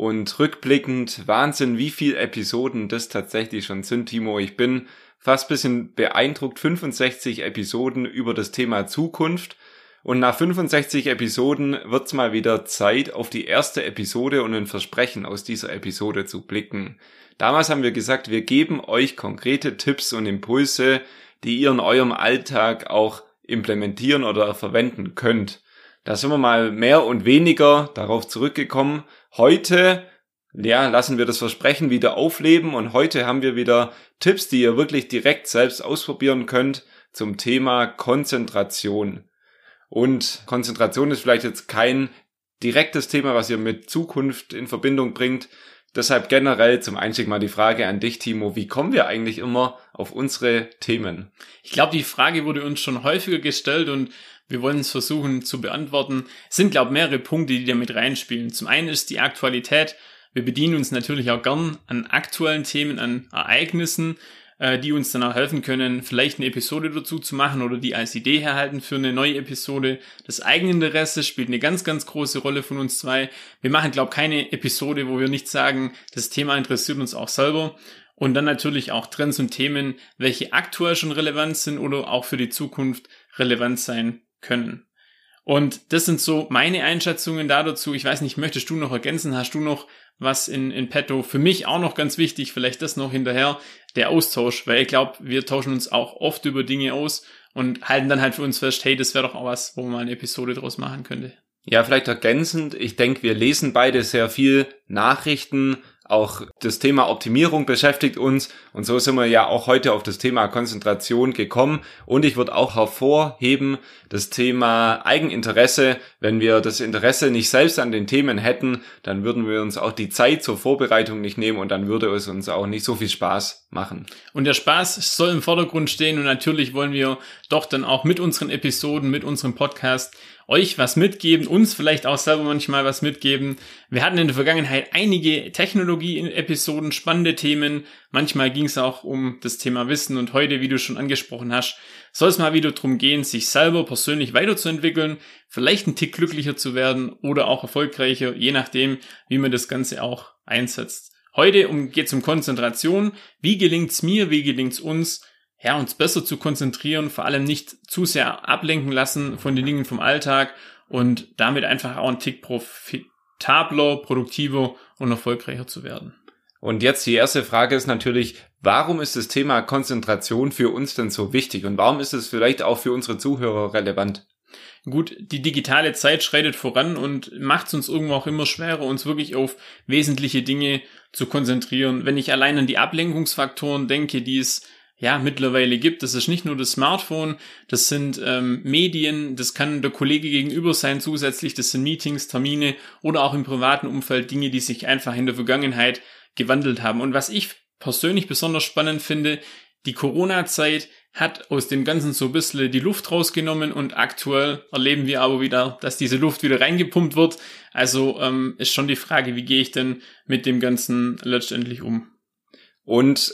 und rückblickend Wahnsinn, wie viele Episoden das tatsächlich schon sind, Timo. Ich bin fast bisschen beeindruckt. 65 Episoden über das Thema Zukunft. Und nach 65 Episoden wird's mal wieder Zeit, auf die erste Episode und ein Versprechen aus dieser Episode zu blicken. Damals haben wir gesagt, wir geben euch konkrete Tipps und Impulse, die ihr in eurem Alltag auch implementieren oder verwenden könnt. Da sind wir mal mehr und weniger darauf zurückgekommen. Heute, ja, lassen wir das Versprechen wieder aufleben und heute haben wir wieder Tipps, die ihr wirklich direkt selbst ausprobieren könnt zum Thema Konzentration. Und Konzentration ist vielleicht jetzt kein direktes Thema, was ihr mit Zukunft in Verbindung bringt. Deshalb generell zum Einstieg mal die Frage an dich, Timo. Wie kommen wir eigentlich immer auf unsere Themen? Ich glaube, die Frage wurde uns schon häufiger gestellt und wir wollen es versuchen zu beantworten. Es sind, glaube ich, mehrere Punkte, die da mit reinspielen. Zum einen ist die Aktualität. Wir bedienen uns natürlich auch gern an aktuellen Themen, an Ereignissen, äh, die uns dann auch helfen können, vielleicht eine Episode dazu zu machen oder die als Idee herhalten für eine neue Episode. Das Eigeninteresse spielt eine ganz, ganz große Rolle von uns zwei. Wir machen, glaube ich, keine Episode, wo wir nicht sagen, das Thema interessiert uns auch selber. Und dann natürlich auch Trends und Themen, welche aktuell schon relevant sind oder auch für die Zukunft relevant sein können. Und das sind so meine Einschätzungen da dazu. Ich weiß nicht, möchtest du noch ergänzen? Hast du noch was in, in petto? Für mich auch noch ganz wichtig, vielleicht das noch hinterher, der Austausch, weil ich glaube, wir tauschen uns auch oft über Dinge aus und halten dann halt für uns fest, hey, das wäre doch auch was, wo man eine Episode draus machen könnte. Ja, vielleicht ergänzend. Ich denke, wir lesen beide sehr viel Nachrichten auch das Thema Optimierung beschäftigt uns und so sind wir ja auch heute auf das Thema Konzentration gekommen und ich würde auch hervorheben das Thema Eigeninteresse. Wenn wir das Interesse nicht selbst an den Themen hätten, dann würden wir uns auch die Zeit zur Vorbereitung nicht nehmen und dann würde es uns auch nicht so viel Spaß machen. Und der Spaß soll im Vordergrund stehen und natürlich wollen wir doch dann auch mit unseren Episoden, mit unserem Podcast euch was mitgeben, uns vielleicht auch selber manchmal was mitgeben. Wir hatten in der Vergangenheit einige Technologie-Episoden, spannende Themen. Manchmal ging es auch um das Thema Wissen und heute, wie du schon angesprochen hast, soll es mal wieder darum gehen, sich selber persönlich weiterzuentwickeln, vielleicht ein Tick glücklicher zu werden oder auch erfolgreicher, je nachdem, wie man das Ganze auch einsetzt. Heute geht es um Konzentration. Wie gelingt's mir? Wie gelingt's uns? ja, uns besser zu konzentrieren, vor allem nicht zu sehr ablenken lassen von den Dingen vom Alltag und damit einfach auch ein Tick profitabler, produktiver und erfolgreicher zu werden. Und jetzt die erste Frage ist natürlich, warum ist das Thema Konzentration für uns denn so wichtig und warum ist es vielleicht auch für unsere Zuhörer relevant? Gut, die digitale Zeit schreitet voran und macht es uns irgendwo auch immer schwerer, uns wirklich auf wesentliche Dinge zu konzentrieren. Wenn ich allein an die Ablenkungsfaktoren denke, die es ja mittlerweile gibt. Das ist nicht nur das Smartphone, das sind ähm, Medien, das kann der Kollege gegenüber sein zusätzlich, das sind Meetings, Termine oder auch im privaten Umfeld Dinge, die sich einfach in der Vergangenheit gewandelt haben. Und was ich persönlich besonders spannend finde, die Corona-Zeit hat aus dem Ganzen so ein bisschen die Luft rausgenommen und aktuell erleben wir aber wieder, dass diese Luft wieder reingepumpt wird. Also ähm, ist schon die Frage, wie gehe ich denn mit dem Ganzen letztendlich um? Und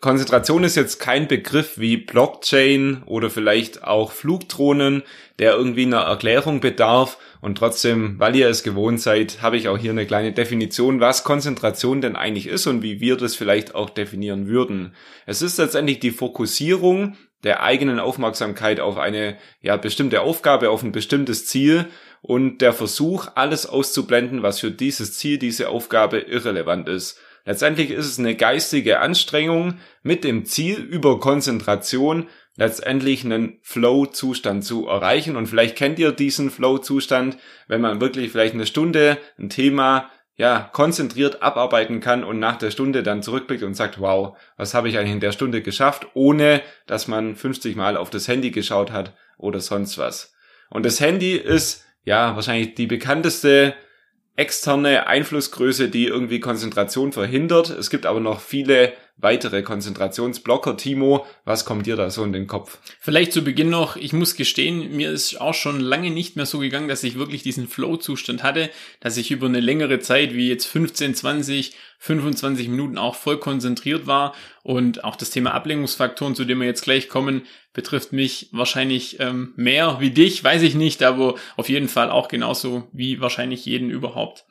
Konzentration ist jetzt kein Begriff wie Blockchain oder vielleicht auch Flugdrohnen, der irgendwie einer Erklärung bedarf. Und trotzdem, weil ihr es gewohnt seid, habe ich auch hier eine kleine Definition, was Konzentration denn eigentlich ist und wie wir das vielleicht auch definieren würden. Es ist letztendlich die Fokussierung der eigenen Aufmerksamkeit auf eine ja, bestimmte Aufgabe, auf ein bestimmtes Ziel und der Versuch, alles auszublenden, was für dieses Ziel, diese Aufgabe irrelevant ist. Letztendlich ist es eine geistige Anstrengung mit dem Ziel über Konzentration letztendlich einen Flow-Zustand zu erreichen. Und vielleicht kennt ihr diesen Flow-Zustand, wenn man wirklich vielleicht eine Stunde ein Thema ja, konzentriert abarbeiten kann und nach der Stunde dann zurückblickt und sagt, wow, was habe ich eigentlich in der Stunde geschafft, ohne dass man 50 Mal auf das Handy geschaut hat oder sonst was. Und das Handy ist ja wahrscheinlich die bekannteste externe Einflussgröße, die irgendwie Konzentration verhindert. Es gibt aber noch viele weitere Konzentrationsblocker. Timo, was kommt dir da so in den Kopf? Vielleicht zu Beginn noch, ich muss gestehen, mir ist auch schon lange nicht mehr so gegangen, dass ich wirklich diesen Flow-Zustand hatte, dass ich über eine längere Zeit, wie jetzt 15, 20, 25 Minuten auch voll konzentriert war. Und auch das Thema Ablenkungsfaktoren, zu dem wir jetzt gleich kommen, betrifft mich wahrscheinlich ähm, mehr wie dich, weiß ich nicht, aber auf jeden Fall auch genauso wie wahrscheinlich jeden überhaupt.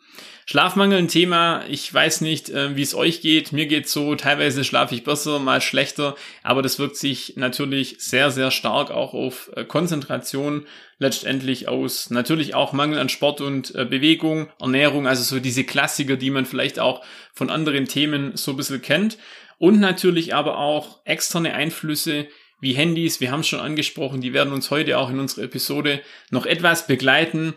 Schlafmangel ein Thema. Ich weiß nicht, äh, wie es euch geht. Mir geht's so. Teilweise schlafe ich besser, mal schlechter. Aber das wirkt sich natürlich sehr, sehr stark auch auf äh, Konzentration letztendlich aus. Natürlich auch Mangel an Sport und äh, Bewegung, Ernährung. Also so diese Klassiker, die man vielleicht auch von anderen Themen so ein bisschen kennt. Und natürlich aber auch externe Einflüsse, wie Handys, wir haben es schon angesprochen, die werden uns heute auch in unserer Episode noch etwas begleiten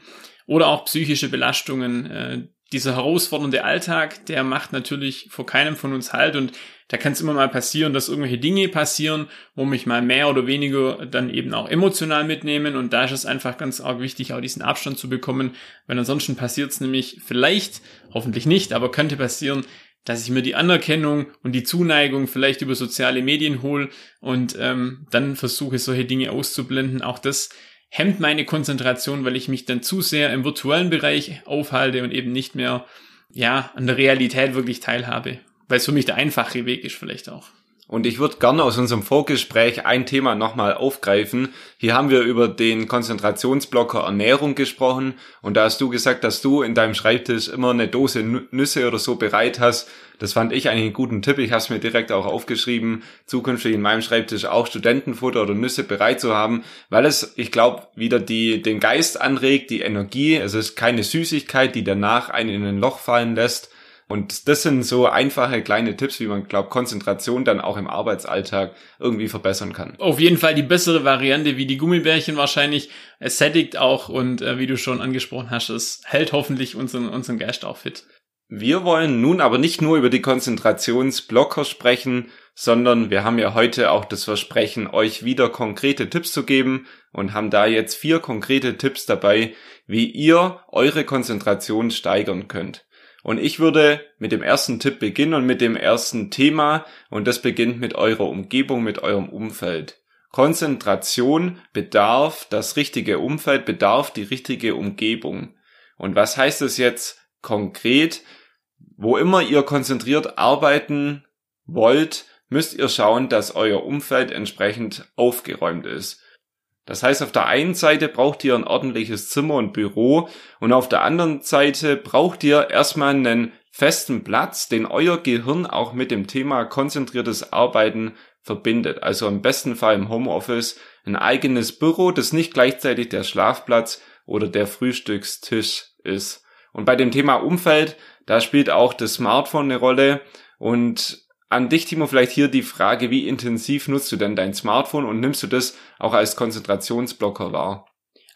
oder auch psychische Belastungen, dieser herausfordernde Alltag, der macht natürlich vor keinem von uns halt und da kann es immer mal passieren, dass irgendwelche Dinge passieren, wo mich mal mehr oder weniger dann eben auch emotional mitnehmen und da ist es einfach ganz arg wichtig, auch diesen Abstand zu bekommen, weil ansonsten passiert es nämlich vielleicht, hoffentlich nicht, aber könnte passieren, dass ich mir die Anerkennung und die Zuneigung vielleicht über soziale Medien hole und ähm, dann versuche, solche Dinge auszublenden. Auch das hemmt meine Konzentration, weil ich mich dann zu sehr im virtuellen Bereich aufhalte und eben nicht mehr, ja, an der Realität wirklich teilhabe. Weil es für mich der einfache Weg ist vielleicht auch. Und ich würde gerne aus unserem Vorgespräch ein Thema nochmal aufgreifen. Hier haben wir über den Konzentrationsblocker Ernährung gesprochen und da hast du gesagt, dass du in deinem Schreibtisch immer eine Dose Nüsse oder so bereit hast. Das fand ich eigentlich einen guten Tipp. Ich habe es mir direkt auch aufgeschrieben, zukünftig in meinem Schreibtisch auch Studentenfutter oder Nüsse bereit zu haben, weil es, ich glaube, wieder die, den Geist anregt, die Energie. Es ist keine Süßigkeit, die danach einen in ein Loch fallen lässt und das sind so einfache kleine Tipps, wie man glaubt, Konzentration dann auch im Arbeitsalltag irgendwie verbessern kann. Auf jeden Fall die bessere Variante wie die Gummibärchen wahrscheinlich. Es sättigt auch und äh, wie du schon angesprochen hast, es hält hoffentlich unseren, unseren Geist auch fit. Wir wollen nun aber nicht nur über die Konzentrationsblocker sprechen, sondern wir haben ja heute auch das Versprechen, euch wieder konkrete Tipps zu geben und haben da jetzt vier konkrete Tipps dabei, wie ihr eure Konzentration steigern könnt. Und ich würde mit dem ersten Tipp beginnen und mit dem ersten Thema und das beginnt mit eurer Umgebung, mit eurem Umfeld. Konzentration bedarf das richtige Umfeld, bedarf die richtige Umgebung. Und was heißt das jetzt konkret? Wo immer ihr konzentriert arbeiten wollt, müsst ihr schauen, dass euer Umfeld entsprechend aufgeräumt ist. Das heißt, auf der einen Seite braucht ihr ein ordentliches Zimmer und Büro und auf der anderen Seite braucht ihr erstmal einen festen Platz, den euer Gehirn auch mit dem Thema konzentriertes Arbeiten verbindet. Also im besten Fall im Homeoffice ein eigenes Büro, das nicht gleichzeitig der Schlafplatz oder der Frühstückstisch ist. Und bei dem Thema Umfeld, da spielt auch das Smartphone eine Rolle und an dich, Timo, vielleicht hier die Frage, wie intensiv nutzt du denn dein Smartphone und nimmst du das auch als Konzentrationsblocker wahr?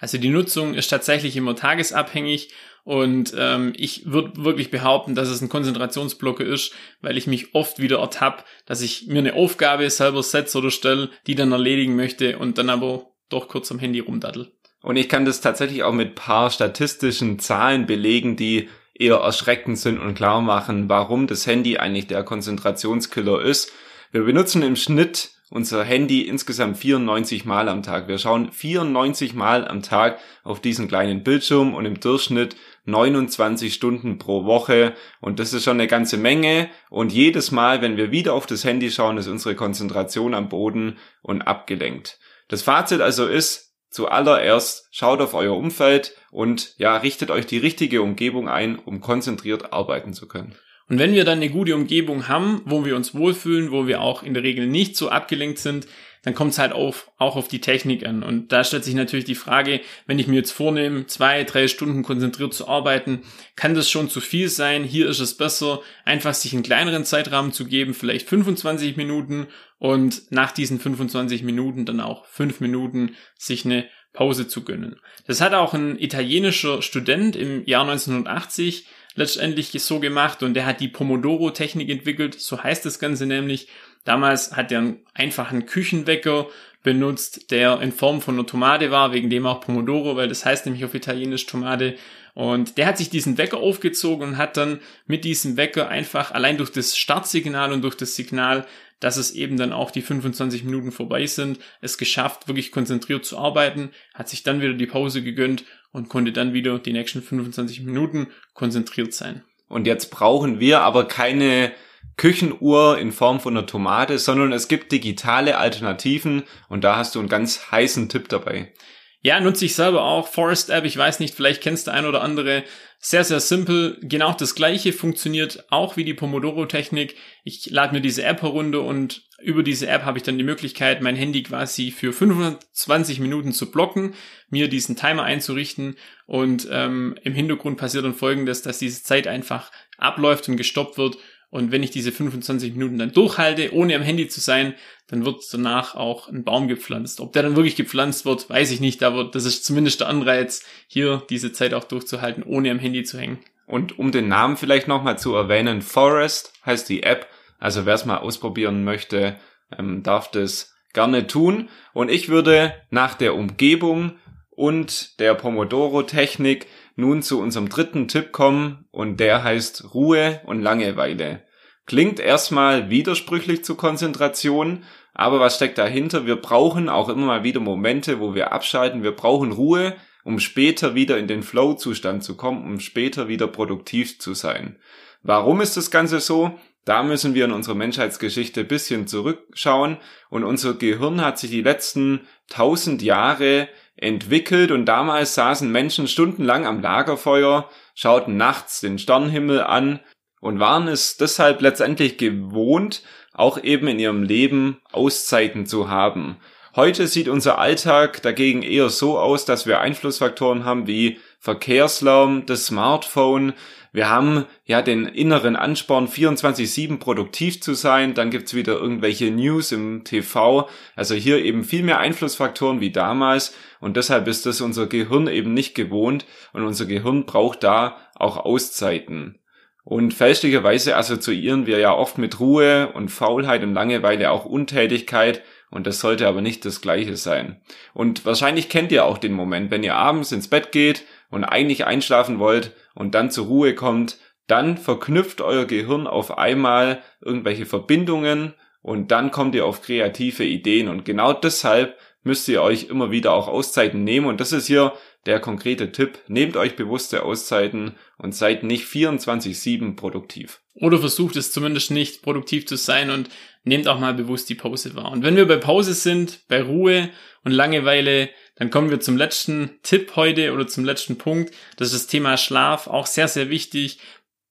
Also die Nutzung ist tatsächlich immer tagesabhängig und ähm, ich würde wirklich behaupten, dass es ein Konzentrationsblocker ist, weil ich mich oft wieder ertappe, dass ich mir eine Aufgabe selber setze oder stelle, die dann erledigen möchte und dann aber doch kurz am Handy rumdaddel. Und ich kann das tatsächlich auch mit paar statistischen Zahlen belegen, die eher erschreckend sind und klar machen, warum das Handy eigentlich der Konzentrationskiller ist. Wir benutzen im Schnitt unser Handy insgesamt 94 Mal am Tag. Wir schauen 94 Mal am Tag auf diesen kleinen Bildschirm und im Durchschnitt 29 Stunden pro Woche. Und das ist schon eine ganze Menge. Und jedes Mal, wenn wir wieder auf das Handy schauen, ist unsere Konzentration am Boden und abgelenkt. Das Fazit also ist, Zuallererst schaut auf euer Umfeld und ja, richtet euch die richtige Umgebung ein, um konzentriert arbeiten zu können. Und wenn wir dann eine gute Umgebung haben, wo wir uns wohlfühlen, wo wir auch in der Regel nicht so abgelenkt sind, dann kommt es halt auf, auch auf die Technik an. Und da stellt sich natürlich die Frage, wenn ich mir jetzt vornehme, zwei, drei Stunden konzentriert zu arbeiten, kann das schon zu viel sein? Hier ist es besser, einfach sich einen kleineren Zeitrahmen zu geben, vielleicht 25 Minuten und nach diesen 25 Minuten dann auch fünf Minuten sich eine Pause zu gönnen. Das hat auch ein italienischer Student im Jahr 1980 letztendlich so gemacht und der hat die Pomodoro-Technik entwickelt, so heißt das Ganze nämlich. Damals hat er einen einfachen Küchenwecker benutzt, der in Form von einer Tomate war, wegen dem auch Pomodoro, weil das heißt nämlich auf Italienisch Tomate. Und der hat sich diesen Wecker aufgezogen und hat dann mit diesem Wecker einfach allein durch das Startsignal und durch das Signal, dass es eben dann auch die 25 Minuten vorbei sind, es geschafft, wirklich konzentriert zu arbeiten, hat sich dann wieder die Pause gegönnt und konnte dann wieder die nächsten 25 Minuten konzentriert sein. Und jetzt brauchen wir aber keine Küchenuhr in Form von einer Tomate, sondern es gibt digitale Alternativen und da hast du einen ganz heißen Tipp dabei. Ja, nutze ich selber auch. Forest App, ich weiß nicht, vielleicht kennst du ein oder andere. Sehr, sehr simpel. Genau das gleiche funktioniert auch wie die Pomodoro-Technik. Ich lade mir diese App herunter und über diese App habe ich dann die Möglichkeit, mein Handy quasi für 25 Minuten zu blocken, mir diesen Timer einzurichten und ähm, im Hintergrund passiert dann folgendes, dass diese Zeit einfach abläuft und gestoppt wird und wenn ich diese 25 Minuten dann durchhalte, ohne am Handy zu sein, dann wird danach auch ein Baum gepflanzt. Ob der dann wirklich gepflanzt wird, weiß ich nicht, aber das ist zumindest der Anreiz, hier diese Zeit auch durchzuhalten, ohne am Handy zu hängen. Und um den Namen vielleicht nochmal zu erwähnen, Forest heißt die App. Also wer es mal ausprobieren möchte, ähm, darf das gerne tun. Und ich würde nach der Umgebung und der Pomodoro-Technik nun zu unserem dritten Tipp kommen und der heißt Ruhe und Langeweile. Klingt erstmal widersprüchlich zu Konzentration, aber was steckt dahinter? Wir brauchen auch immer mal wieder Momente, wo wir abschalten. Wir brauchen Ruhe, um später wieder in den Flow-Zustand zu kommen, um später wieder produktiv zu sein. Warum ist das Ganze so? Da müssen wir in unserer Menschheitsgeschichte bisschen zurückschauen und unser Gehirn hat sich die letzten tausend Jahre entwickelt und damals saßen Menschen stundenlang am Lagerfeuer, schauten nachts den Sternenhimmel an und waren es deshalb letztendlich gewohnt, auch eben in ihrem Leben Auszeiten zu haben. Heute sieht unser Alltag dagegen eher so aus, dass wir Einflussfaktoren haben wie Verkehrslärm, das Smartphone, wir haben ja den inneren Ansporn, 24-7 produktiv zu sein. Dann gibt's wieder irgendwelche News im TV. Also hier eben viel mehr Einflussfaktoren wie damals. Und deshalb ist das unser Gehirn eben nicht gewohnt. Und unser Gehirn braucht da auch Auszeiten. Und fälschlicherweise assoziieren wir ja oft mit Ruhe und Faulheit und Langeweile auch Untätigkeit. Und das sollte aber nicht das Gleiche sein. Und wahrscheinlich kennt ihr auch den Moment, wenn ihr abends ins Bett geht und eigentlich einschlafen wollt und dann zur Ruhe kommt, dann verknüpft euer Gehirn auf einmal irgendwelche Verbindungen und dann kommt ihr auf kreative Ideen und genau deshalb müsst ihr euch immer wieder auch Auszeiten nehmen und das ist hier der konkrete Tipp. Nehmt euch bewusste Auszeiten und seid nicht 24-7 produktiv. Oder versucht es zumindest nicht produktiv zu sein und nehmt auch mal bewusst die Pause wahr. Und wenn wir bei Pause sind, bei Ruhe und Langeweile, dann kommen wir zum letzten Tipp heute oder zum letzten Punkt. Das ist das Thema Schlaf, auch sehr, sehr wichtig.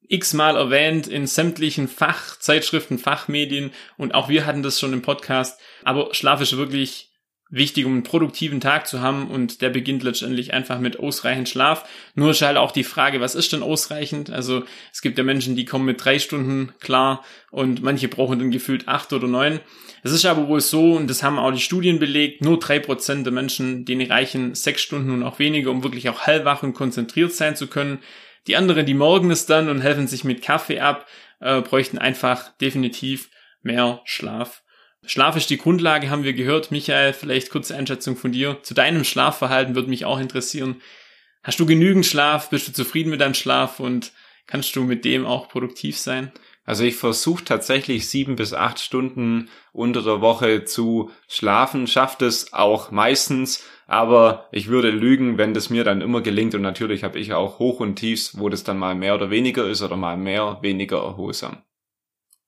X-mal erwähnt in sämtlichen Fachzeitschriften, Fachmedien und auch wir hatten das schon im Podcast. Aber Schlaf ist wirklich wichtig, um einen produktiven Tag zu haben und der beginnt letztendlich einfach mit ausreichend Schlaf. Nur ist halt auch die Frage, was ist denn ausreichend? Also es gibt ja Menschen, die kommen mit drei Stunden klar und manche brauchen dann gefühlt acht oder neun. Es ist aber wohl so, und das haben auch die Studien belegt, nur drei Prozent der Menschen, denen reichen sechs Stunden und auch weniger, um wirklich auch hellwach und konzentriert sein zu können. Die anderen, die morgen es dann und helfen sich mit Kaffee ab, äh, bräuchten einfach definitiv mehr Schlaf. Schlaf ist die Grundlage, haben wir gehört. Michael, vielleicht kurze Einschätzung von dir. Zu deinem Schlafverhalten würde mich auch interessieren. Hast du genügend Schlaf? Bist du zufrieden mit deinem Schlaf und kannst du mit dem auch produktiv sein? Also ich versuche tatsächlich sieben bis acht Stunden unter der Woche zu schlafen, schafft es auch meistens, aber ich würde lügen, wenn das mir dann immer gelingt und natürlich habe ich auch Hoch und Tiefs, wo das dann mal mehr oder weniger ist oder mal mehr, weniger erholsam.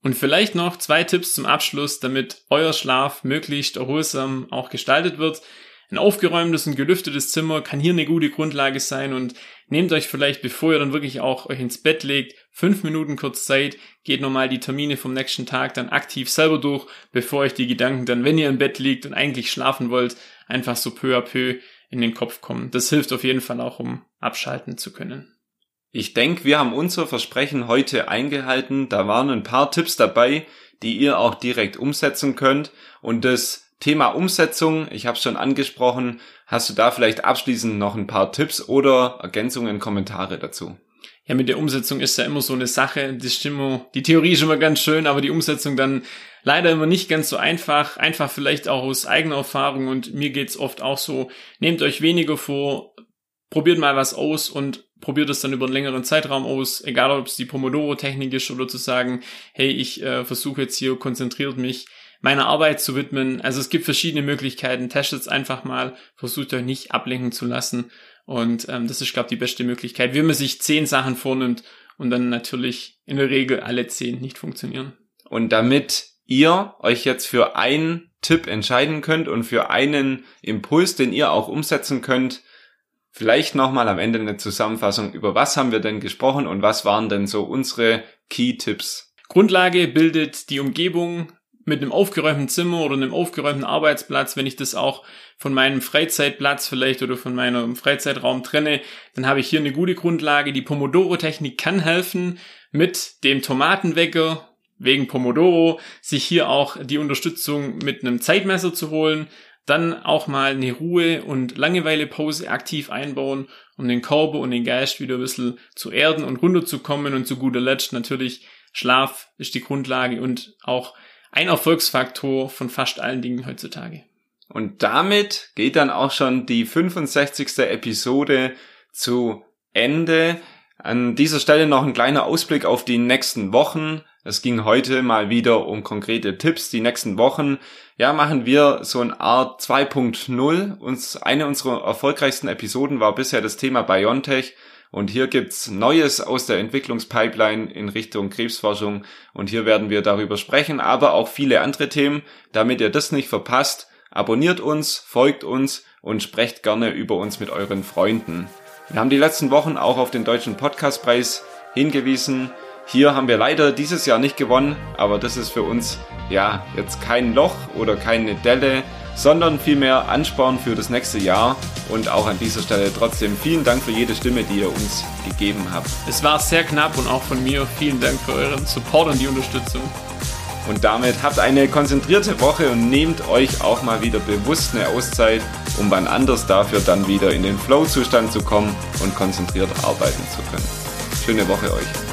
Und vielleicht noch zwei Tipps zum Abschluss, damit euer Schlaf möglichst erholsam auch gestaltet wird. Ein aufgeräumtes und gelüftetes Zimmer kann hier eine gute Grundlage sein und nehmt euch vielleicht, bevor ihr dann wirklich auch euch ins Bett legt, fünf Minuten kurz Zeit, geht nochmal die Termine vom nächsten Tag dann aktiv selber durch, bevor euch die Gedanken dann, wenn ihr im Bett liegt und eigentlich schlafen wollt, einfach so peu à peu in den Kopf kommen. Das hilft auf jeden Fall auch, um abschalten zu können. Ich denke, wir haben unser Versprechen heute eingehalten. Da waren ein paar Tipps dabei, die ihr auch direkt umsetzen könnt. Und das Thema Umsetzung, ich habe es schon angesprochen, hast du da vielleicht abschließend noch ein paar Tipps oder Ergänzungen, Kommentare dazu? ja, mit der Umsetzung ist ja immer so eine Sache. Die Stimmung, die Theorie ist immer ganz schön, aber die Umsetzung dann leider immer nicht ganz so einfach. Einfach vielleicht auch aus eigener Erfahrung und mir geht's oft auch so. Nehmt euch weniger vor, probiert mal was aus und probiert es dann über einen längeren Zeitraum aus, egal ob es die Pomodoro-Technik ist oder zu sagen, hey, ich äh, versuche jetzt hier konzentriert mich meiner Arbeit zu widmen. Also es gibt verschiedene Möglichkeiten. Testet es einfach mal, versucht euch nicht ablenken zu lassen und ähm, das ist, glaube ich, die beste Möglichkeit, wie man sich zehn Sachen vornimmt und dann natürlich in der Regel alle zehn nicht funktionieren. Und damit ihr euch jetzt für einen Tipp entscheiden könnt und für einen Impuls, den ihr auch umsetzen könnt, vielleicht nochmal am Ende eine Zusammenfassung, über was haben wir denn gesprochen und was waren denn so unsere Key-Tipps? Grundlage bildet die Umgebung, mit einem aufgeräumten Zimmer oder einem aufgeräumten Arbeitsplatz, wenn ich das auch von meinem Freizeitplatz vielleicht oder von meinem Freizeitraum trenne, dann habe ich hier eine gute Grundlage. Die Pomodoro-Technik kann helfen, mit dem Tomatenwecker wegen Pomodoro sich hier auch die Unterstützung mit einem Zeitmesser zu holen, dann auch mal eine Ruhe- und Langeweilepause aktiv einbauen, um den Körper und den Geist wieder ein bisschen zu erden und runterzukommen und zu guter Letzt natürlich Schlaf ist die Grundlage und auch ein Erfolgsfaktor von fast allen Dingen heutzutage. Und damit geht dann auch schon die 65. Episode zu Ende. An dieser Stelle noch ein kleiner Ausblick auf die nächsten Wochen. Es ging heute mal wieder um konkrete Tipps. Die nächsten Wochen, ja, machen wir so eine Art 2.0. Uns, eine unserer erfolgreichsten Episoden war bisher das Thema Biontech. Und hier gibt's Neues aus der Entwicklungspipeline in Richtung Krebsforschung. Und hier werden wir darüber sprechen, aber auch viele andere Themen. Damit ihr das nicht verpasst, abonniert uns, folgt uns und sprecht gerne über uns mit euren Freunden. Wir haben die letzten Wochen auch auf den Deutschen Podcastpreis hingewiesen. Hier haben wir leider dieses Jahr nicht gewonnen, aber das ist für uns ja jetzt kein Loch oder keine Delle, sondern vielmehr Ansporn für das nächste Jahr. Und auch an dieser Stelle trotzdem vielen Dank für jede Stimme, die ihr uns gegeben habt. Es war sehr knapp und auch von mir vielen Dank für euren Support und die Unterstützung. Und damit habt eine konzentrierte Woche und nehmt euch auch mal wieder bewusst eine Auszeit, um wann anders dafür dann wieder in den Flow-Zustand zu kommen und konzentriert arbeiten zu können. Schöne Woche euch.